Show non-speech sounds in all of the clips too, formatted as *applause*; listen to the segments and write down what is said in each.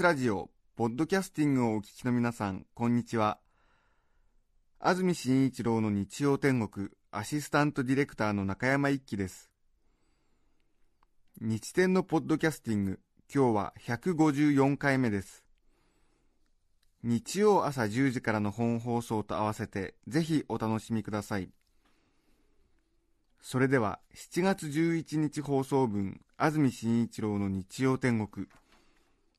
TBS ラジオ、ポッドキャスティングをお聞きの皆さん、こんにちは。安住紳一郎の日曜天国、アシスタントディレクターの中山一輝です。日天のポッドキャスティング、今日は154回目です。日曜朝10時からの本放送と合わせて、ぜひお楽しみください。それでは、7月11日放送分、安住紳一郎の日曜天国、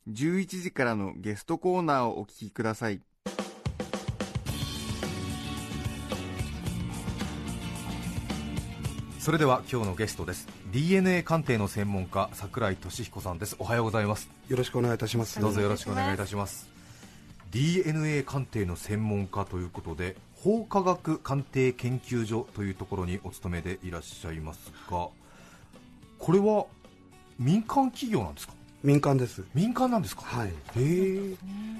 11時からのゲストコーナーをお聞きください。それでは今日のゲストです。DNA 鑑定の専門家桜井俊彦さんです。おはようございます。よろしくお願いいたします。どうぞよろしくお願いいたします。DNA 鑑定の専門家ということで法科学鑑定研究所というところにお勤めでいらっしゃいますがこれは民間企業なんですか？民間です。民間なんですか？はい。へえ。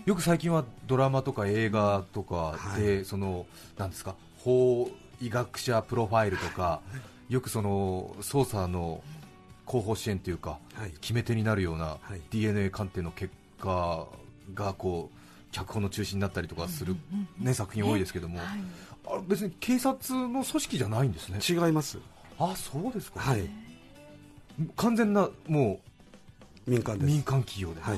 よく最近はドラマとか映画とかで、そのなんですか？法医学者プロファイルとか、よくその捜査の後方支援というか、はい。決め手になるようなはい。DNA 鑑定の結果がこう脚本の中心になったりとかする、ね、作品多いですけども、あ別に警察の組織じゃないんですね。違います。あそうですか、はい。完全なもう民間です。民間企業で、はい。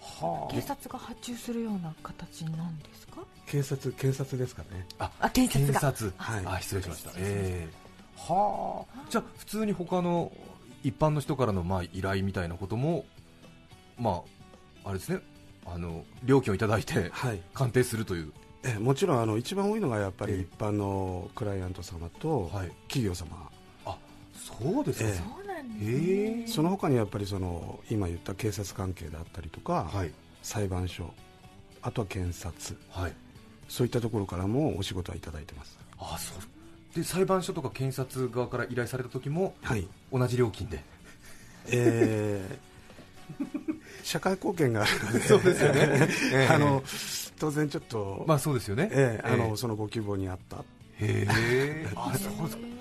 はあ。警察が発注するような形なんですか？警察、検察ですかね。ああ検察が。検察。はい。あ失礼しました。ええ。はあ。じゃあ普通に他の一般の人からのまあ依頼みたいなこともまああれですね。あの料金をいただいてはい。鑑定するという。えもちろんあの一番多いのがやっぱええ。り一般のクライアント様とはい。企業様。あそうですか、ええそうなんですへえその他にやっぱりその今言った警察関係だったりとか、はい。裁判所、あとは検察、はい。そういったところからもお仕事はいただいてます。あそう。で裁判所とか検察側から依頼された時もはい。同じ料金で。えー *laughs* 社会貢献があるので、そうですよね。*laughs* ええ。あの当然ちょっと、まあそうですよね。ええあえのそのご希望にあった。へえ *laughs* あそうですか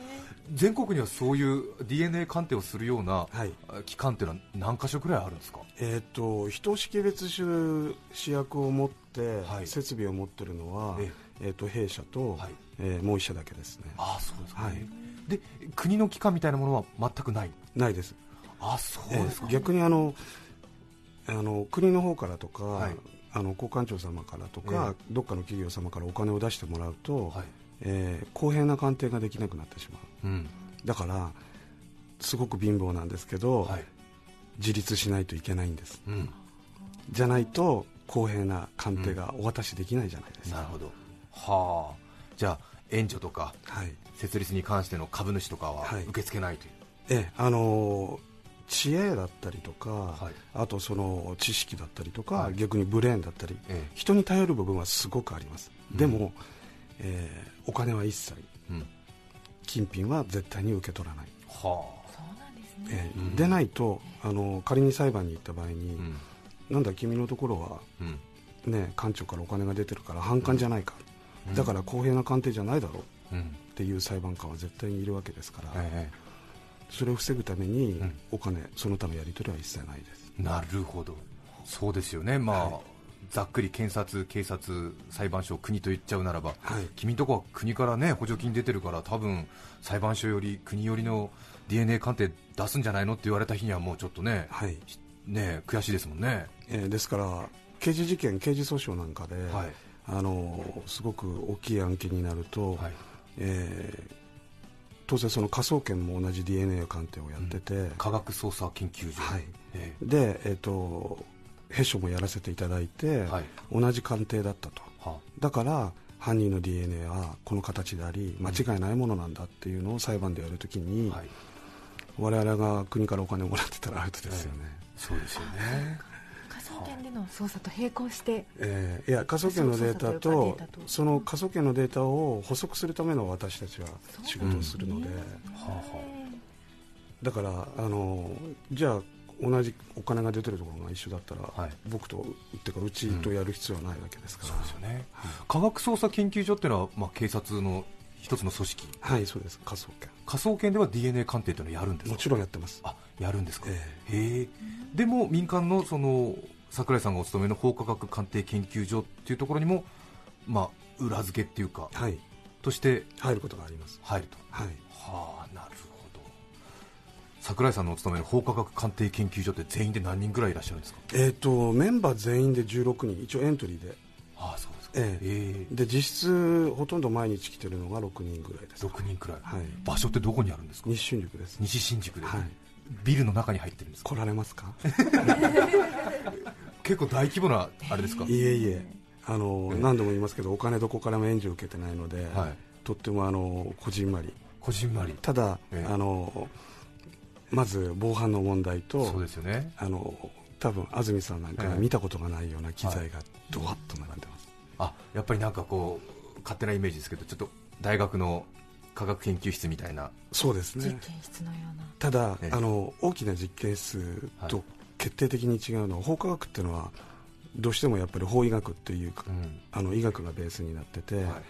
全国にはそういう DNA 鑑定をするようなはい。機関っていうのは何箇所くらいあるんですか？えー、と人を識別する試薬を持って、はい。設備を持ってるのは、ええ。ー、と弊社と、はい。えーもう一社だけですね。ああそうですか、はい。で国の機関みたいなものは全くない？ないです。あそうえですか、ー逆にあのあの国の方からとか、はい。あの交換庁様からとか、どっかの企業様からお金を出してもらうと、はい。えー公平な鑑定ができなくなってしまううん。だからすごく貧乏なんですけど、はい。自立しないといけないんです。うん、じゃないと公平な鑑定がお渡しできないじゃないですか、なるほど。はあ。じゃあ援助とかはい。設立に関しての株主とかははい。受け付けないという、ええあのー知恵だったりとか、はい。あとその知識だったりとか、はい。逆にブレーンだったり、ええ。人に頼る部分はすごくあります、うん。でも、えーお金は一切うん、金品は絶対に受け取らない、はそうなんですね。えんでないとあの仮に裁判に行った場合に、あうん。なんだ君のところは、うん。ね、官庁からお金が出てるから反感じゃないか、うん。だから公平な鑑定じゃないだろう。うん。っていう裁判官は絶対にいるわけですから、えそれを防ぐために、うん。お金その他のやり取りは一切ないです。えなるほど。そうですよね。まあ、はいざっくり検察、警察、裁判所、国と言っちゃうならば、はい。君んとこは国からね補助金出てるから、多分裁判所より国よりの DNA 鑑定出すんじゃないのって言われた日にはもうちょっとね、はい。ね悔しいですもんね。えーですから刑事事件、刑事訴訟なんかで、はい。あのすごく大きい案件になると、はい。えー当然、その科捜研も同じ DNA 鑑定をやってて、科学捜査研究所、はい。えで、えー、と弊所もやらせていただいて、はい。同じ鑑定だったと、はだから犯人の DNA はこの形であり間違いないものなんだっていうのを裁判でやるときに、はい。我々が国からお金をもらってたらアウトですよね、そうですよね。科捜研での捜査と並行して。えーいや科捜研のデータとその科捜研のデータを補足するための私たちは仕事をするので、はあはだからあのじゃあ同じお金が出てるところが一緒だったら、はい。僕とっていうかうちとやる必要はないわけですから、そうですよね、科学捜査研究所っていうのは、まあ、警察の一つの組織。はいそうです。科捜研。科捜研では DNA 鑑定というのはやるんですか？もちろんやってます。あやるんですか、えへえ。でも民間のその桜井さんがお勤めの法科学鑑定研究所っていうところにも、まあ、裏付けっていうか、はい。として入ることがあります。入ると。はい。はあなる桜井さんのお勤めの法科学鑑定研究所って全員で何人ぐらいいらっしゃるんですか？えー、とメンバー全員で16人一応エントリーで。ああそうですか。ええ。で実質ほとんど毎日来てるのが6人ぐらいです。6人くらい、はい。場所ってどこにあるんですか？日新宿です。西新宿で、はい。ビルの中に入ってるんですか？来られますか？*laughs* 結構大規模なあれですか、いえいえ。あの、ええ。何度も言いますけどお金どこからも援助を受けてないので、はい。とってもあのこじんまり。こじんまり。ただ、ええ。あのまず防犯の問題とそうですよね。あの多分安住さんなんか見たことがないような機材がドワッと並んでます、あやっぱりなんかこう勝手なイメージですけどちょっと大学の科学研究室みたいな。実そうですね。験室のような。ただ、ええ。あの大きな実験室はいと決定的に違うのは法科学っていうのはどうしてもやっぱり法医学っていうか、うん。あの医学がベースになってて、は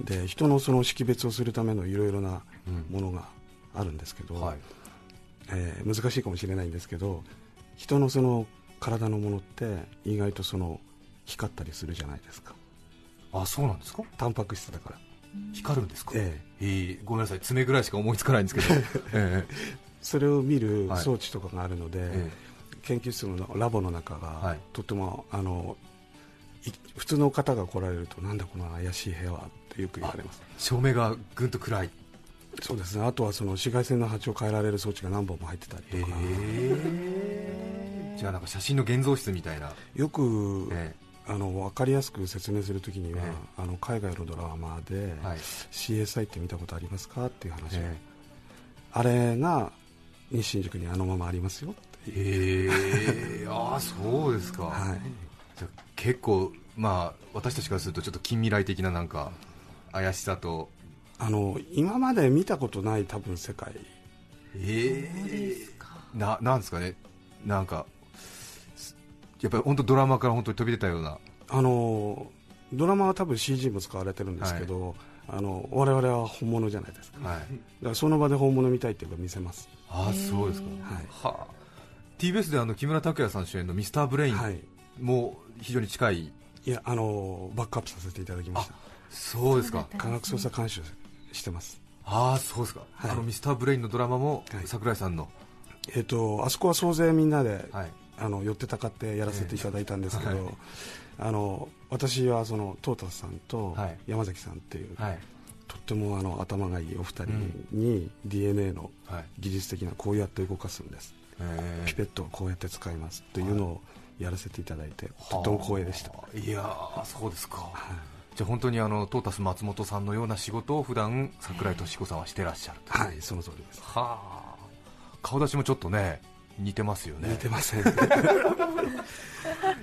い。で人のその識別をするためのいろいろなうん。ものがあるんですけど、はいえー難しいかもしれないんですけど人のその体のものって意外とその光ったりするじゃないですか。あそうなんですか？タンパク質だから、光るんですか、ええ。ええごめんなさい。爪ぐらいしか思いつかないんですけど、*laughs* ええ。それを見るはい。装置とかがあるので、え研究室のラボの中が、はい。とてもあのい普通の方が来られるとなんだこの怪しい部屋はってよく言われます。え照明がぐんと暗いそうですね。あとはその紫外線の波長を変えられる装置が何本も入ってたりとか、えじゃあなんか写真の現像室みたいな、よく、えあの分かりやすく説明するときには、えあの海外のドラマで、えはい。CSI って見たことありますかっていう話。を、え。あれが日新宿にあのままありますよっていう、ええああそうですか、はい、じゃあ結構まあ私たちからするとちょっと近未来的ななんか怪しさとあの今まで見たことない多分世界。ええななんですかね。なんかすやっぱり本当ドラマから本当に飛び出たような。あのドラマは多分 CG も使われてるんですけど、あの我々は本物じゃないですか。だはい。からその場で本物見たいっていうか見せます。ああそうですか。はい。はあ。TBS であの木村拓哉さん主演の「ミスターブレインはい。も非常に近い、いやあのバックアップさせていただきました。そうですか。科学捜査監修してます。ああそうですか、はい。あのミスターブレインのドラマもはい。桜井さんの、えっ、とあそこは総勢みんなで、はい。あの寄ってたかってやらせていただいたんですけど、ええ。はいあの私はそのトータスさんとはい。山崎さんっていう、はい。とってもあの頭がいいお二人に DNA のはい。技術的なこうやって動かすんです、え。ーピペットをこうやって使いますっていうのをやらせていただいて、とっても光栄でした、はあいやーそうですか、はいじゃあ本当にあのトータス松本さんのような仕事を普段桜井敏子さんはしてらっしゃるとはい、その通りです。はあ。顔出しもちょっとね似てますよね。似てませんい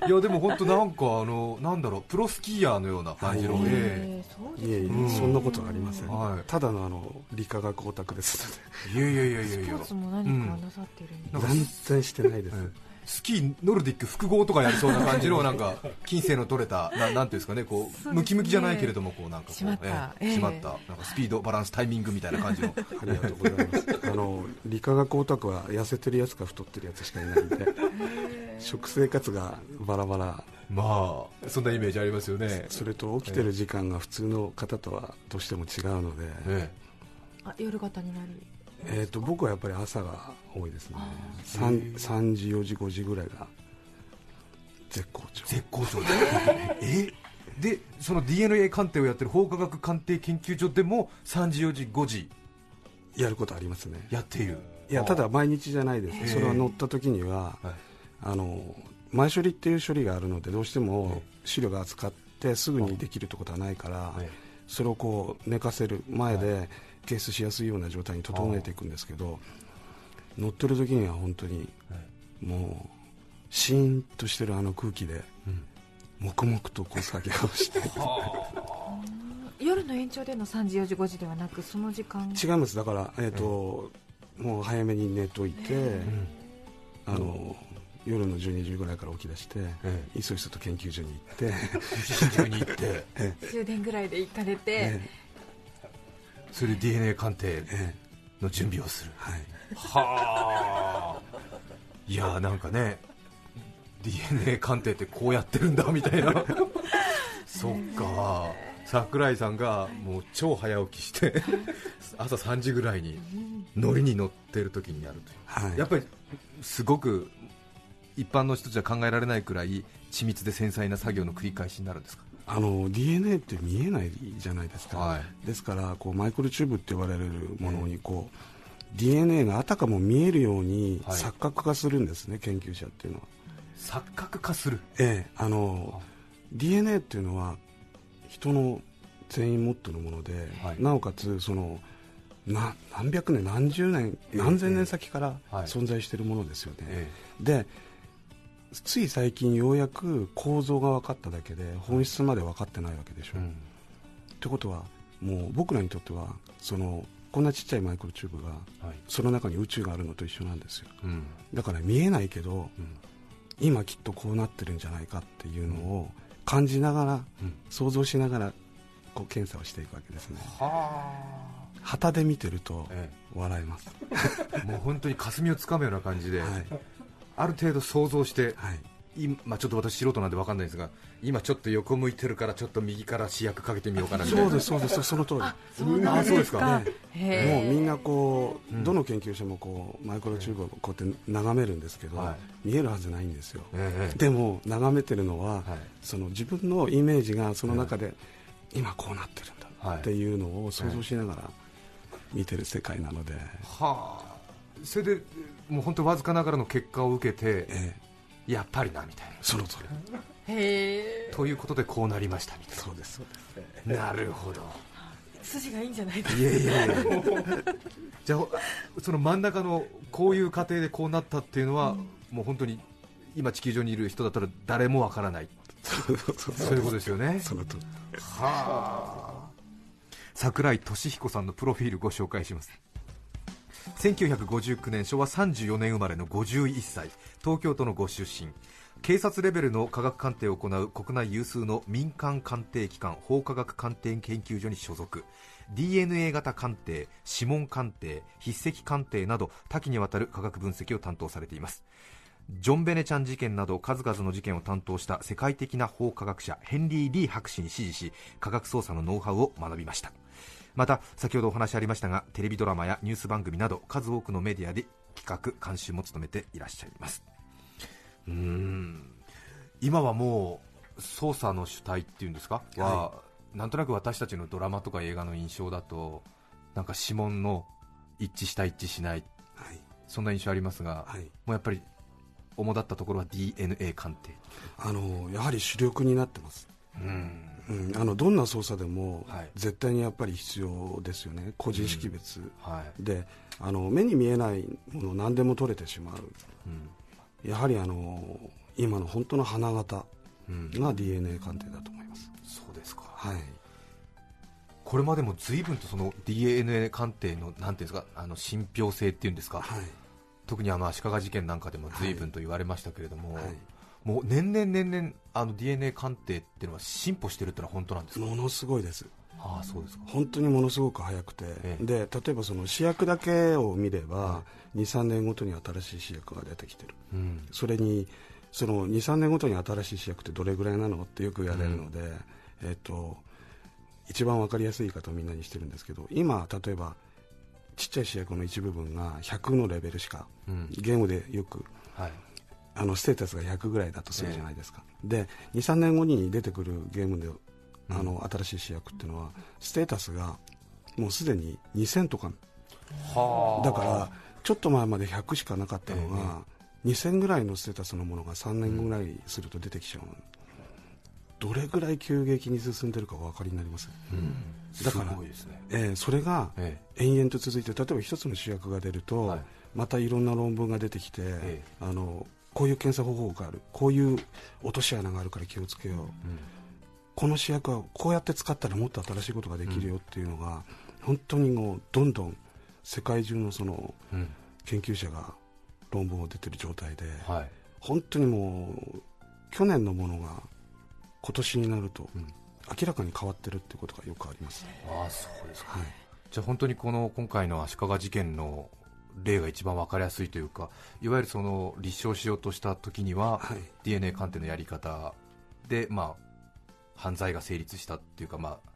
やでも本当なんかあのなんだろうプロスキーヤーのような感じの、はいえいえいえ、うん。そんなことはありません、はい。ただのあの理化学オタクですえいやいやいやいやいや。スポーツも何かなさってるんですか？全然してないです、ええスキーノルディック複合とかやりそうな感じのなんか金星の取れたななんていうんですかねこうムキムキじゃないけれどもこうなんかこう締まった。ええええ。締まった。なんかスピードバランスタイミングみたいな感じの。ありがとうございます。あの理化学オタクは痩せてるやつか太ってるやつしかいないんで食生活がバラバラ。まあそんなイメージありますよね。それと起きてる時間が普通の方とはどうしても違うので、えあ夜型になりえー、と僕はやっぱり朝が多いですね。3, 3時4時5時ぐらいが絶好調。え絶好調。で *laughs* え？でその DNA 鑑定をやってる法科学鑑定研究所でも3時4時5時やることありますね。やっている。いやただ毎日じゃないです、ええそれは乗った時には、はい。あの前処理っていう処理があるのでどうしても資料が扱っってすぐにできるってことはないから、はい。それをこう寝かせる前で検出しやすいような状態に整えていくんですけど乗ってる時には本当にもうシーンとしてるあの空気で黙々とこう作業して *laughs* 夜の延長での3時4時5時ではなくその時間。違います。だから、えーともう早めに寝といて、あの夜の12時ぐらいから起き出して、えいそいそと研究所に行って、中に行って。*laughs* 終電ぐらいで行かれて、えそれで DNA 鑑定ええの準備をする。はい、はあ。いやーなんかね DNA 鑑定ってこうやってるんだみたいな。*laughs* そっか。桜井さんがもう超早起きして朝3時ぐらいに乗りに乗ってる時にやるという。はい、やっぱりすごく一般の人じゃ考えられないくらい緻密で繊細な作業の繰り返しになるんですか？あの DNA って見えないじゃないですか、はい。ですからこうマイクロチューブって言われるものにこう、DNA があたかも見えるようにはい。錯覚化するんですね、研究者っていうのは。錯覚化する？ええ、あの DNA っていうのは人の全員持ってるもので、はい。なおかつそのな何百年何十年ええ。何千年先からはい。存在しているものですよね、え。でつい最近ようやく構造が分かっただけで本質まで分かってないわけでしょ、えうん。ってことはもう僕らにとってはそのこんなちっちゃいマイクロチューブがはい。その中に宇宙があるのと一緒なんですよ。うん。だから見えないけどうん。今きっとこうなってるんじゃないかっていうのを感じながら、うん。想像しながらこう検査をしていくわけですね。は旗で見てるとあ、え。笑えます、え、*laughs* もう本当に霞をつかむような感じで、はいある程度想像して、はい、今まあ、ちょっと私素人なんで分かんないですが今ちょっと横向いてるからちょっと右から試薬かけてみようかなみたいな。そうですそうです。その通り。そうなんですか？ねもうみんなこう、うん。どの研究者もこうマイクロチューブをこうやって眺めるんですけど、は見えるはずないんですよ、ええでも眺めてるのは、はい。その自分のイメージがその中で、今こうなってるんだはい。っていうのを想像しながら見てる世界なので、はあ。それでもう本当わずかながらの結果を受けてええ。やっぱりなみたいな。その通り。へえ。ということでこうなりましたみたいそうですそうです。ななるほど。筋がいいんじゃないですか。いやいやいやじゃあその真ん中のこういう過程でこうなったっていうのは、もう本当に今地球上にいる人だったら誰もわからない。そうそうそういうことですよね。その通り。はあ。桜井俊彦さんのプロフィールご紹介します1959年昭和34年生まれの51歳東京都のご出身。警察レベルの科学鑑定を行う国内有数の民間鑑定機関法科学鑑定研究所に所属。DNA 型鑑定指紋鑑定筆跡鑑定など多岐にわたる科学分析を担当されています。ジョン・ベネちゃん事件など数々の事件を担当した世界的な法科学者ヘンリー・リー博士に師事し科学捜査のノウハウを学びました。また先ほどお話ありましたがテレビドラマやニュース番組など数多くのメディアで企画監修も務めていらっしゃいます。うーん。今はもう捜査の主体っていうんですか、はなんとなく私たちのドラマとか映画の印象だとなんか指紋の一致した一致しない。はい。そんな印象ありますが、はい。もうやっぱり主だったところは DNA 鑑定。あのやはり主力になってます。うんうん、あのどんな捜査でもはい。絶対にやっぱり必要ですよね、個人識別、はい。であの目に見えないもの何でも取れてしまう。うん。やはりあの今の本当の花形うん。が DNA 鑑定だと思います、そうですか。はい、これまでも随分とその DNA 鑑定のなんていうんですかあの信憑性っていうんですか、はい。特にあの足利事件なんかでも随分と言われましたけれども、はいもう年々年々あの DNA 鑑定っていうのは進歩してるってのは本当なんですか、ものすごいです。ああそうですか。本当にものすごく早くて、ええ。で例えばその試薬だけを見れば、23年ごとに新しい試薬が出てきてる。うん。それにその23年ごとに新しい試薬ってどれぐらいなのってよく言われるので、えっと一番わかりやすい言い方をみんなにしてるんですけど今例えばちっちゃい試薬の一部分が100のレベルしかうん。ゲームでよくはいあのステータスが100ぐらいだとするじゃないですか、で23年後に出てくるゲームであの新しい試薬っていうのはステータスがもうすでに2000とか。はだからちょっと前まで100しかなかったのが、2000ぐらいのステータスのものが3年ぐらいすると出てきちゃう、どれぐらい急激に進んでるかお分かりになりません、だからね、えーそれがえ延々と続いて例えば一つの主役が出ると、はい。またいろんな論文が出てきて、え。あのこういう検査方法がある。こういう落とし穴があるから気をつけよう、この主役はこうやって使ったらもっと新しいことができるよっていうのが、本当にもうどんどん世界中のその研究者が論文を出てる状態で、はい。本当にもう去年のものが今年になると、うん。明らかに変わってるってことがよくあります、ああそうですか。はい。じゃあ本当にこの今回の足利事件の例が一番分かりやすいというかいわゆるその立証しようとした時には、はい。DNA 鑑定のやり方で、まあ、犯罪が成立したっていうか、まあ、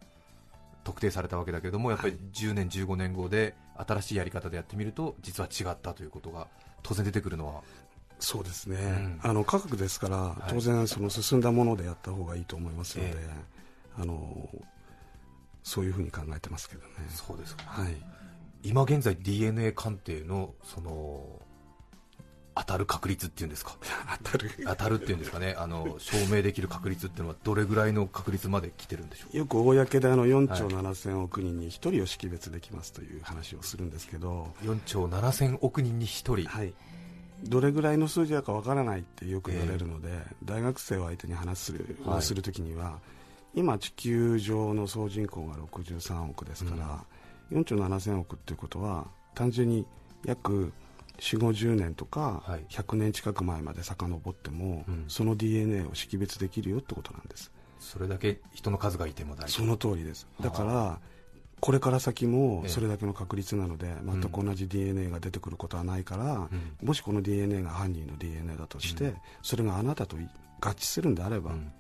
特定されたわけだけどもやっぱり10年、15年後で新しいやり方でやってみると実は違ったということが当然出てくるのは。そうですね、ん。あの科学ですから、い。当然その進んだものでやった方がいいと思いますので、え。あのそういうふうに考えてますけどね。そうですか。はい今現在 DNA 鑑定のその当たる確率っていうんですか？当たる。当たるっていうんですかね？あの証明できる確率っていうのはどれぐらいの確率まで来てるんでしょうよく公であの4兆はい7000億人に1人を識別できますという話をするんですけど、4兆7000億人に1人、はい、どれぐらいの数字だかわからないってよく言われるので、大学生を相手に話する,、はい。するときには今地球上の総人口が63億ですから、4兆7000億っていうことは単純に約4 5 0年とかはい。100年近く前まで遡っても、うん。その DNA を識別できるよってことなんです。それだけ人の数がいても大丈その通りです。だからこれから先もええ。それだけの確率なので、全く同じ DNA が出てくることはないから、うん。もしこの DNA が犯人の DNA だとして、それがあなたと合致するんであれば、うん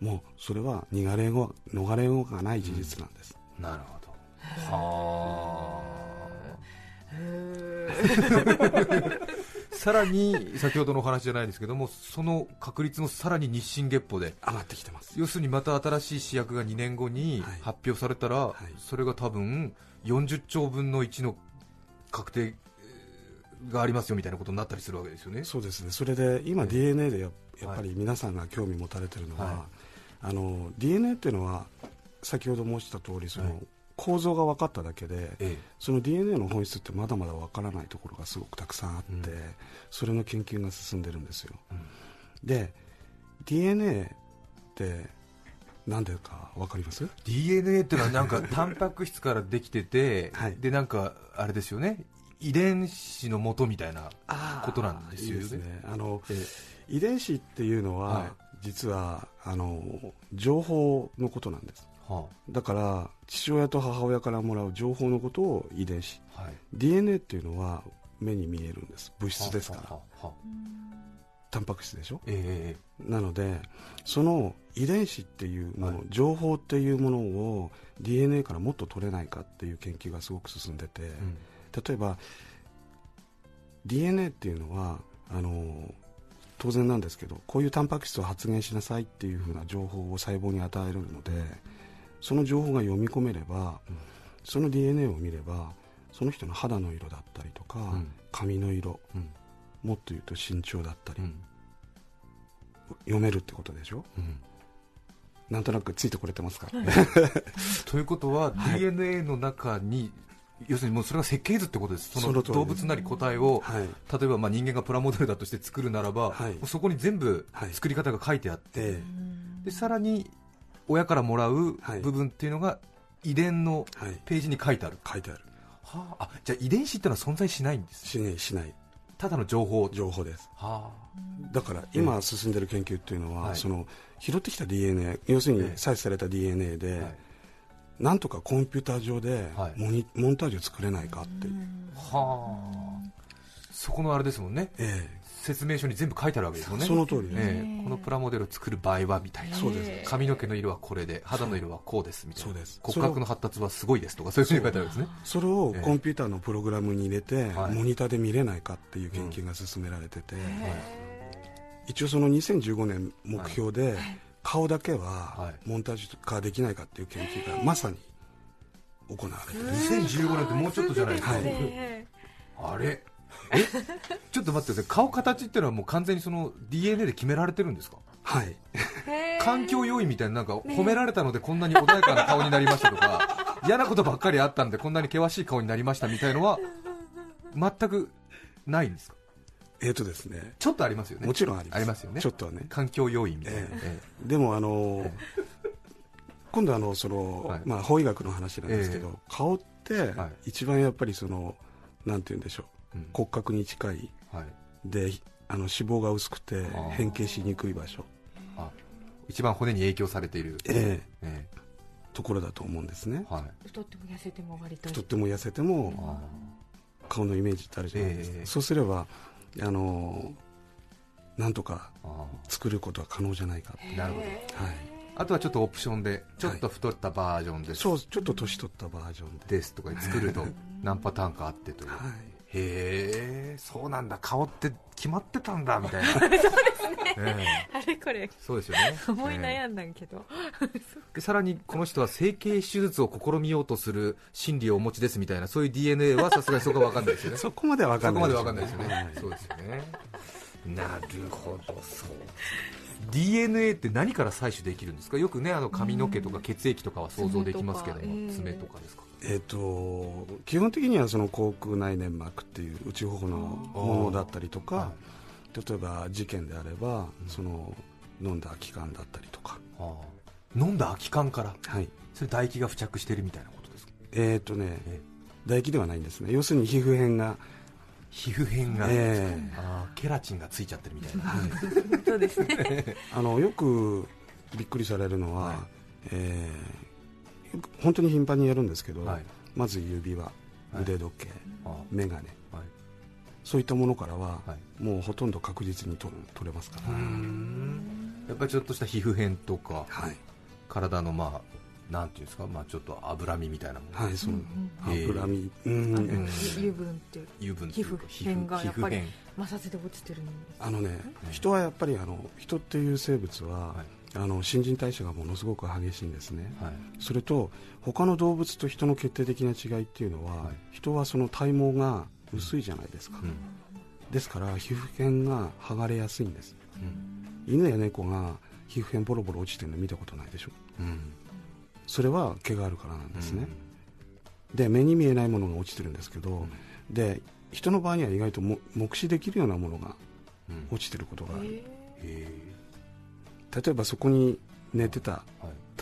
もうそれは逃れよう逃れようがない事実なん。です、なるほどはあ。さらに先ほどのお話じゃないですけどもその確率のさらに日進月歩で。上がってきてます。要するにまた新しい試薬が2年後にはい。発表されたら、い。それが多分40兆分の1の確定えーがありますよみたいなことになったりするわけですよね。そうですね。それで今 DNA でややっぱり皆さんが興味持たれてるのは、はい。あの DNA っていうのは先ほど申した通りその、はい構造が分かっただけで、えその DNA の本質ってまだまだ分からないところがすごくたくさんあって、うん。それの研究が進んでるんですよ、うん。で DNA って何でか分かります？え DNA っていうのはなんかタンパク質からできてて、*laughs* はい。でなんかあれですよね？遺伝子の元みたいなことなんですよね。いいですね。あのえ。遺伝子っていうのは、はい。実はあの情報のことなんですはだから父親と母親からもらう情報のことを遺伝子。あはい。DNA っていうのは目に見えるんです。物質ですから。はあはあはあ。タンパク質でしょ？えなのでその遺伝子っていうもの、はい。情報っていうものを DNA からもっと取れないかっていう研究がすごく進んでて、えうん。例えば DNA っていうのはあの当然なんですけどこういうタンパク質を発現しなさいっていうふうな情報を細胞に与えるのでその情報が読み込めれば、うんその DNA を見ればその人の肌の色だったりとか、ん。髪の色うん。もっと言うと身長だったり、うん。読めるってことでしょ？うん。なんとなくついてこれてますか、*laughs* ということは、はい。DNA の中に要するにもうそれが設計図ってことです。その動物なり個体を、はい。例えばまあ人間がプラモデルだとして作るならば、はい。そこに全部はい。作り方が書いてあって、えでさらに親からもらうはい。部分っていうのが遺伝のページに書いてある、書いてある。はあ、あじゃあ遺伝子ってのは存在しないんですしないしない。ただの情報。情報です。はだから今進んでる研究っていうのは、はい。その拾ってきた DNA 要するにええ。採取された DNA あ、で、はい。なんとかコンピューター上ではい。モニ、モンタージュ作れないかって、はあ。そこのあれですもんね。え説明書に全部書いてあるわけですもんね。その通りです、ええ。このプラモデルを作る場合はみたいな。そうです。髪の毛の色はこれで肌の色はこうですみたいな。そうです。骨格の発達はすごいですとかそういうふうに書いてあるんですね。それをええ。コンピューターのプログラムに入れて、はい。モニターで見れないかっていう研究が進められてて、一応その2015年目標で、顔だけははい。モンタージュ化できないかっていう研究がまさに行われてる、2015年ってもうちょっとじゃないですか、えあれ？え？*laughs* ちょっと待ってください。顔形っていうのはもう完全にその DNA で決められてるんですか？はい。環境要因みたいななんか褒められたのでこんなに穏やかな顔になりましたとか *laughs* 嫌なことばっかりあったんでこんなに険しい顔になりましたみたいのは全くないんですか？えっ、とですね。ちょっとありますよね。もちろんあります。ありますよね。ちょっとはね。環境要因みたいな、ええ。でもあの今度あのその、はい。まあ法医学の話なんですけど、顔ってはい。一番やっぱりそのなんて言うんでしょう、うん骨格に近い。はい、であの脂肪が薄くてー。変形しにくい場所。あ一番骨に影響されている、ええ。ところだと思うんですね。えはい。太っても痩せても割と。太っても痩せてもあ顔のイメージってあるじゃないですか、ええそうすればあのなんとか作ることは可能じゃないかなるほど。はい、あとはちょっとオプションでちょっと太ったバージョンです、そうちょっと年取ったバージョンで、ですとかで作ると何パターンかあってという、はい、へえそうなんだ顔って決まってたんだみたいな。*laughs* そうですね、あれこれ。そうですよね。思いえ悩んだんけど、えでさらにこの人は整形手術を試みようとする心理をお持ちですみたいなそういう DNA はさすがにそこは分 *laughs* かんないですよね。そこまでは分かんないまで分かんないですよね、はい。そうですよね。なるほどそう。DNA って何から採取できるんですか？よくねあの髪の毛とか血液とかは想像できますけども爪爪とか。とかですか？えー、と基本的にはその口腔内粘膜っていう内頬のものだったりとかは例えば事件であればその飲んだ気管だったりとか、あ。飲んだ空き缶から？はい。それ唾液が付着してるみたいなことですか？えーとねえ唾液ではないんですね。要するに皮膚片が、皮膚片が、えあーケラチンがついちゃってるみたいな、そうですね。ー *laughs* あのよくびっくりされるのは、はい。えー本当に頻繁にやるんですけど、はい。まず指輪はい。腕時計、あ眼鏡。はい。そういったものからは、はもうほとんど確実に取る取れますから、やっぱりちょっとした皮膚片とかはい。体のまあなんていうんですか、まあ、ちょっと脂身みたいなもの、はい、そう、脂身、うんうん。油分って油分というか皮膚片がやっぱり皮膚摩擦で落ちてるんですあのね、人はやっぱりあの人っていう生物は、はいあの新陳代謝がものすごく激しいんですね、片はい。それと他の動物と人の決定的な違いっていうのは、はい。人はその体毛が薄いじゃないですか、うん。ですから皮膚片が剥がれやすいんです。うん。犬や猫が皮膚片ボロボロ落ちてるの見たことないでしょ。うん。それは毛があるからなんですね、で目に見えないものが落ちてるんですけど、で人の場合には意外とも目視できるようなものがうん。落ちてることがある、へ例えばそこに寝てた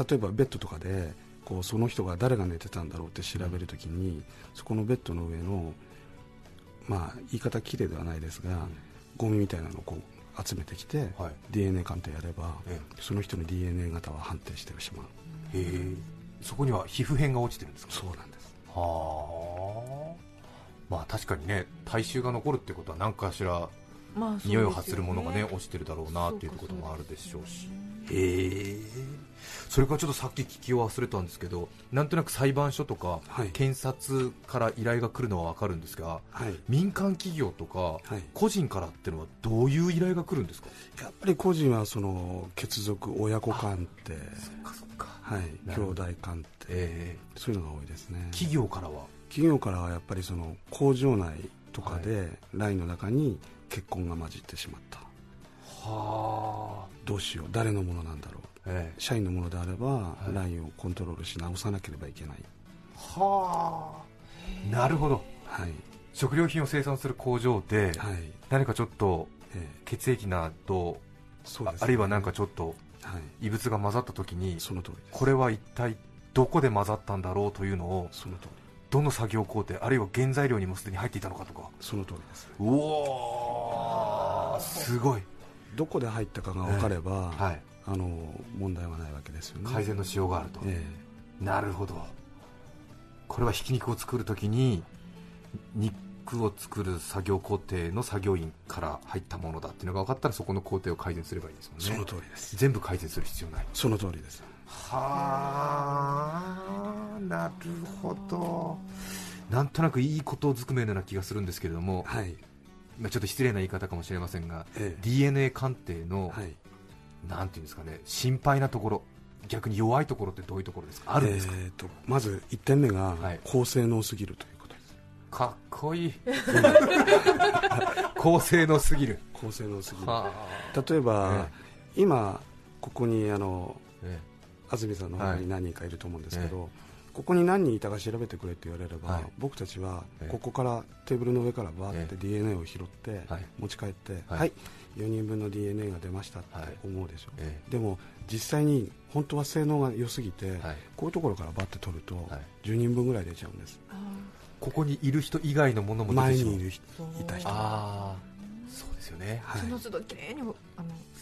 例えばベッドとかでこうその人が誰が寝てたんだろうって調べるときに、そこのベッドの上のまあ言い方きれいではないですが、ゴミみたいなのをこう集めてきて、はい。DNA 鑑定やれば、えその人の DNA 型は判定してしまう。えへえ。そこには皮膚片が落ちてるんですか？そうなんです。はあ。まあ確かにね体臭が残るってことは何かしら匂いを発するものがね落ちてるだろうなっていうこともあるでしょうし。へえ。それからちょっとさっき聞き忘れたんですけどなんとなく裁判所とかはい。検察から依頼が来るのは分かるんですがはい。民間企業とかはい。個人からっていうのはどういう依頼が来るんですか？やっぱり個人はその血族親子鑑定そっかそっか。はい。兄弟鑑定えそういうのが多いですね。ー企業からは？企業からはやっぱりその工場内とかでラインの中に血痕が混じってしまった。はあ。どうしよう。誰のものなんだろう。え社員のものであれば、い。ラインをコントロールし直さなければいけない、ーはあ。なるほど。はい。食料品を生産する工場ではい。何かちょっとえ血液などあそうです、あるいはなんかちょっとはい。異物が混ざった時にその通りこれは一体どこで混ざったんだろうというのをその通り。どの作業工程あるいは原材料にもすでに入っていたのかとか。その通りです。うおーすごい、どこで入ったかが分かれば、はい、あの問題はないわけですよね。改善のしようがあると、えなるほど。これはひき肉を作るときに肉を作る作業工程の作業員から入ったものだっていうのが分かったらそこの工程を改善すればいいですもんね。えその通りです。全部改善する必要ない。その通りです。はあなるほど。なんとなくいいことずくめのような気がするんですけれども、はいまあ、ちょっと失礼な言い方かもしれませんが、ええ。DNA 鑑定の、はい。なんていうんですかね心配なところ逆に弱いところってどういうところですか？あるんですか、えーとまず1点目がはい。高性能すぎるということです、かっこいい。高性能すぎる。高性能すぎる。は例えば、今ここにあのえ安住さんの方に何人かいると思うんですけど、はいここに何人いたか調べてくれって言われれば、はい。僕たちはええ。ここからテーブルの上からバーってえ DNA を拾ってはい。持ち帰って、はい。はい、4人分の DNA が出ましたってはい。思うでしょ、えでも実際に本当は性能が良すぎて、はい。こういうところからバッて取ると、はい。10人分ぐらい出ちゃうんです。ここにいる人以外のものも出てしまう。前にいる人いた人ああそうですよね。はい。その都度きれいにあの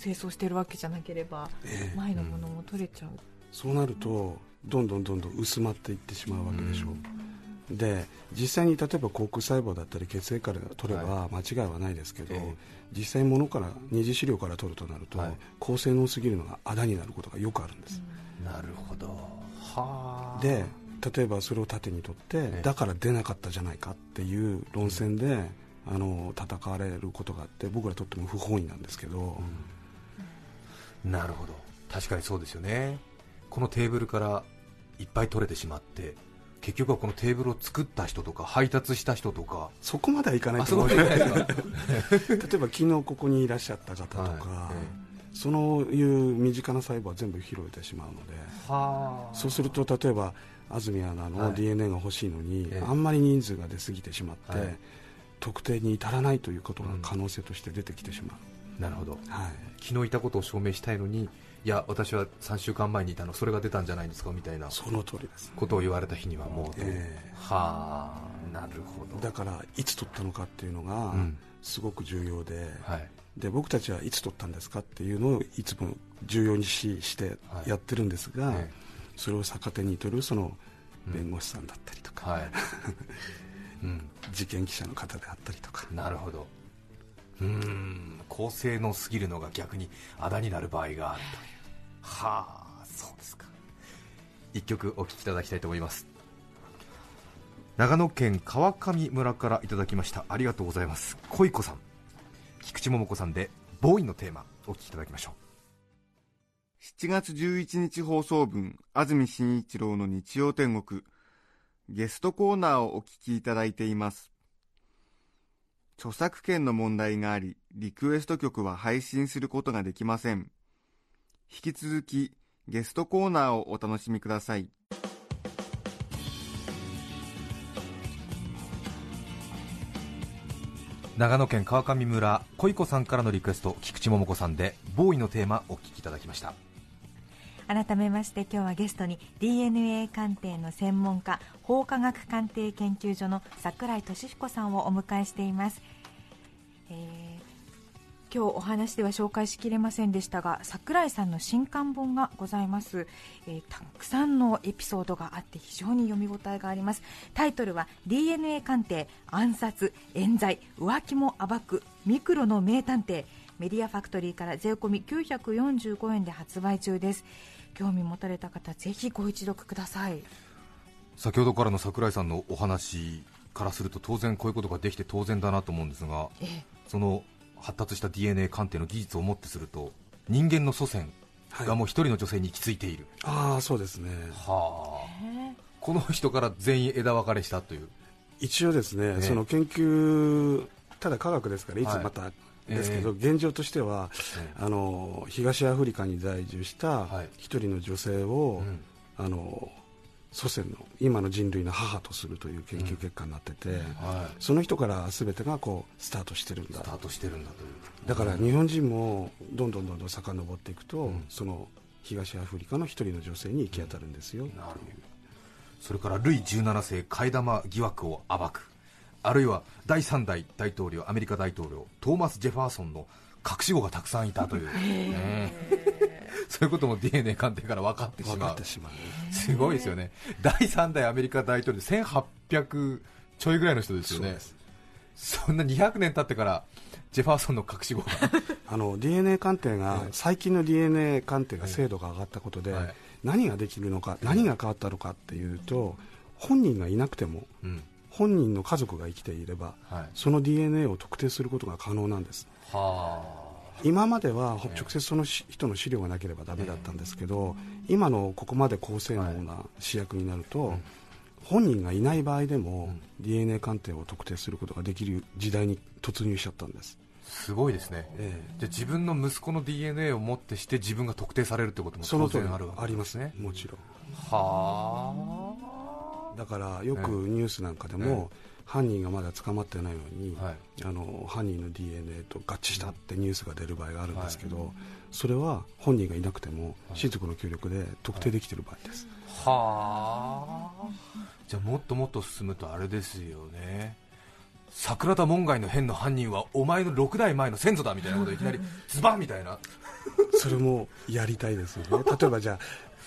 清掃してるわけじゃなければええ。前のものも取れちゃう、そうなるとどんどんどんどん薄まっていってしまうわけでしょ。う、で実際に例えば口腔細胞だったり血液から取れば間違いはないですけど、ええ。実際物から二次資料から取るとなると、はい。高性能すぎるのがあだになることがよくあるんです、なるほど。はあ。で例えばそれを盾にとって、ええ。だから出なかったじゃないかっていう論戦で、あの戦われることがあって僕らにとっても不本意なんですけど、なるほど。確かにそうですよねこのテーブルからいっぱい取れてしまって結局はこのテーブルを作った人とか配達した人とかそこまではいかないと思 *laughs* 例えば昨日ここにいらっしゃった方とか、はいそういう身近な細胞は全部拾えてしまうので。はあ。そうすると例えば安住アナはのい DNA が欲しいのに、ええ。あんまり人数が出過ぎてしまって、はい。特定に至らないということがうん可能性として出てきてしまう、なるほど。はい、昨日いたことを証明したいのにいや私は3週間前にいたのそれが出たんじゃないですかみたいなその通りです、ことを言われた日にはもう。と、え。はあなるほど。だからいつ取ったのかっていうのがうん。すごく重要で,、はい。で僕たちはいつ取ったんですかっていうのをいつも重要にししてやってるんですが、えそれを逆手に取るその弁護士さんだったりとか、はい、*laughs* うん、事件記者の方であったりとか。なるほどうん。高性能すぎるのが逆にあだになる場合があると。いうはあそうですか。一曲お聴きいただきたいと思います。長野県川上村からいただきました。ありがとうございます。恋子さん。菊池桃子さんでボーイのテーマお聴きいただきましょう。7月11日放送分安住紳一郎の日曜天国。ゲストコーナーをお聞きいただいています。著作権の問題がありリクエスト曲は配信することができません。引き続きゲストコーナーをお楽しみください。長野県川上村恋子さんからのリクエスト菊池桃子さんでボーイのテーマお聴きいただきました。改めまして今日はゲストに DNA 鑑定の専門家法科学鑑定研究所の櫻井俊彦さんをお迎えしています、えー今日お話では紹介しきれませんでしたが櫻井さんの新刊本がございます、えーたくさんのエピソードがあって非常に読み応えがあります。タイトルは DNA 鑑定暗殺冤罪浮気も暴くミクロの名探偵。メディアファクトリーから税込み945円で発売中です。興味持たれた方ぜひご一読ください。先ほどからの櫻井さんのお話からすると当然こういうことができて当然だなと思うんですがええ。その発達した DNA 鑑定の技術をもってすると人間の祖先がもう一人の女性に行き着いている、ああそうですね。はあ。この人から全員枝分かれしたという。一応ですね、ええその研究ただ科学ですからいつはいまたですけど、え現状としては、えあの東アフリカに在住したはい。一人の女性を、うん。あの祖先の今の人類の母とするという研究結果になってて、はい。その人から全てがこうスタートしてるんだスタートしてるんだという。だから日本人もどんどんどんどん遡っていくと、うん。その東アフリカの一人の女性に行き当たるんですよ、なるほど。それからルイ17世替え玉疑惑を暴くあるいは第3代大統領アメリカ大統領トーマス・ジェファーソンの隠し子がたくさんいたという、ね。*laughs* そういうことも DNA 鑑定から分かってしまう。ってしまうすごいですよね。第3代アメリカ大統領で1800ちょいぐらいの人ですよね。そそんな200年経ってからジェファーソンの隠し子が。*laughs* あの DNA 鑑定が、はい最近の DNA 鑑定が精度が上がったことで、はい。何ができるのか、何が変わったのかっていうと、本人がいなくても、うん本人の家族が生きていれば、はい。その DNA を特定することが可能なんです。は今までは直接そのし人の資料がなければダメだったんですけど、今のここまで高性能な試薬になると、本人がいない場合でも、DNA 鑑定を特定することができる時代に突入しちゃったんです。あすごいですね、えじゃあ自分の息子の DNA をもってして自分が特定されるってことも当然あるわけありますね。ねもちろん。はだからよくニュースなんかでえも、犯人がまだ捕まってないのに、はい。あの犯人の DNA と合致したってニュースが出る場合があるんですけど、それは本人がいなくても親族の協力で特定できてる場合です、あはあ。じゃあもっともっと進むとあれですよね。桜田門外の変の犯人はお前の6代前の先祖だみたいなこといきなりズバンみたいな。それもやりたいですよね。例えばじゃあ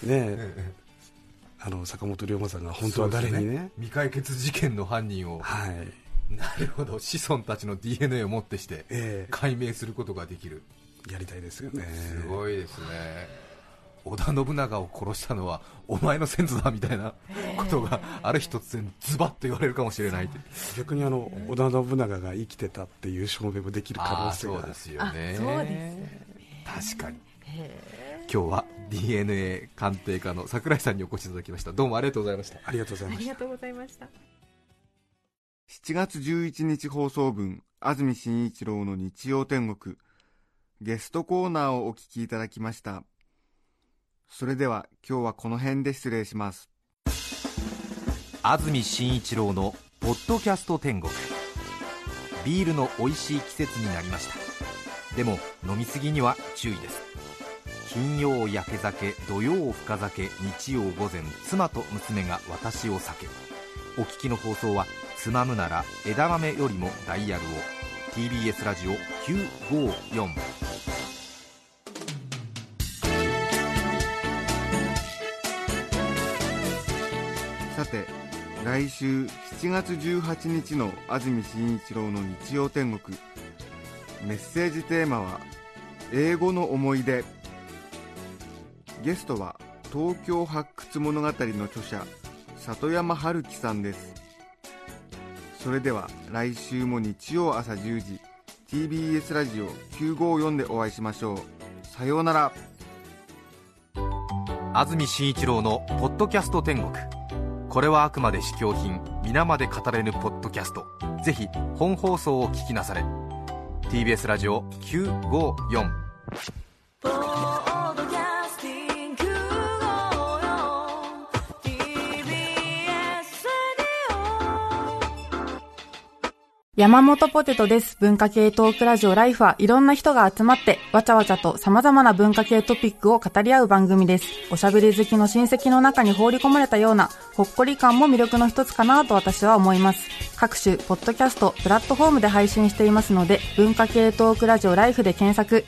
ねええあの坂本龍馬さんが本当は誰にねそうです未解決事件の犯人を。はい。なるほど。子孫たちの DNA をもってしてえ解明することができる。えやりたいですよね。すごいですね。織田信長を殺したのはお前の先祖だみたいなことがある日突然ズバッと言われるかもしれない逆にあの織田信長が生きてたっていう証明もできる可あ能性が。あそうですよね。あそうです確かに今日は DNA 鑑定家の桜井さんにお越しいただきました。どうもありがとうございました。ありがとうございました。ありがとうございました7月11日放送分安住紳一郎の日曜天国。ゲストコーナーをお聞きいただきました。それでは今日はこの辺で失礼します。安住紳一郎のポッドキャスト天国。ビールの美味しい季節になりました。でも飲みすぎには注意です金曜焼け酒土曜深酒日曜午前妻と娘が私を酒お聞きの放送はつまむなら枝豆よりもダイヤルを。TBS ラジオ954さて来週7月18日の安住紳一郎の日曜天国。メッセージテーマは英語の思い出。ゲストは東京発掘物語の著者里山春樹さんです。それでは来週も日曜朝10時 TBS ラジオ954でお会いしましょう。さようなら。安住紳一郎の「ポッドキャスト天国」これはあくまで試供品皆まで語れぬポッドキャスト。ぜひ本放送を聞きなされ。TBS ラジオ954山本ポテトです。文化系トークラジオライフはいろんな人が集まって、わちゃわちゃと様々な文化系トピックを語り合う番組です。おしゃべり好きの親戚の中に放り込まれたような、ほっこり感も魅力の一つかなと私は思います。各種、ポッドキャスト、プラットフォームで配信していますので、文化系トークラジオライフで検索、